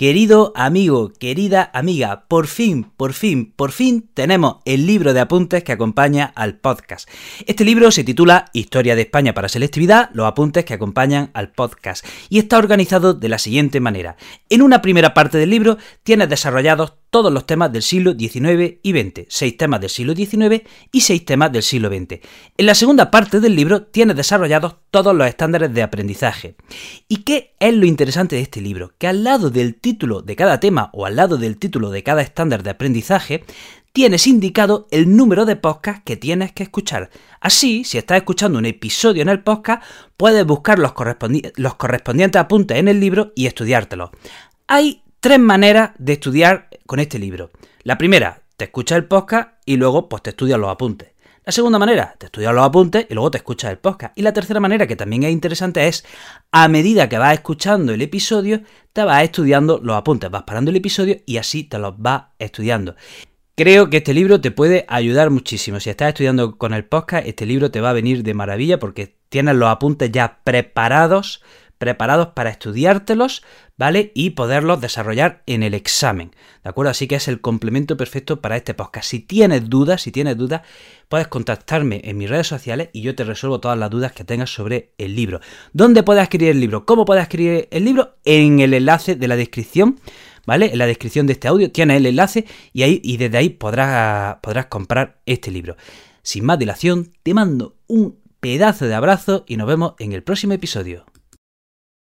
Querido amigo, querida amiga, por fin, por fin, por fin tenemos el libro de apuntes que acompaña al podcast. Este libro se titula Historia de España para Selectividad, los apuntes que acompañan al podcast, y está organizado de la siguiente manera. En una primera parte del libro tienes desarrollados todos los temas del siglo XIX y XX, seis temas del siglo XIX y seis temas del siglo XX. En la segunda parte del libro tienes desarrollados todos los estándares de aprendizaje. ¿Y qué es lo interesante de este libro? Que al lado del título de cada tema o al lado del título de cada estándar de aprendizaje, tienes indicado el número de podcast que tienes que escuchar. Así, si estás escuchando un episodio en el podcast, puedes buscar los, los correspondientes apuntes en el libro y estudiártelos. Hay tres maneras de estudiar con este libro. La primera, te escuchas el podcast y luego pues te estudias los apuntes. La segunda manera, te estudias los apuntes y luego te escuchas el podcast. Y la tercera manera, que también es interesante, es a medida que vas escuchando el episodio, te vas estudiando los apuntes, vas parando el episodio y así te los vas estudiando. Creo que este libro te puede ayudar muchísimo. Si estás estudiando con el podcast, este libro te va a venir de maravilla porque tienes los apuntes ya preparados preparados para estudiártelos, ¿vale? Y poderlos desarrollar en el examen, ¿de acuerdo? Así que es el complemento perfecto para este podcast. Si tienes dudas, si tienes dudas, puedes contactarme en mis redes sociales y yo te resuelvo todas las dudas que tengas sobre el libro. ¿Dónde puedes adquirir el libro? ¿Cómo puedes adquirir el libro? En el enlace de la descripción. ¿Vale? En la descripción de este audio tienes el enlace y, ahí, y desde ahí podrás, podrás comprar este libro. Sin más dilación, te mando un pedazo de abrazo y nos vemos en el próximo episodio.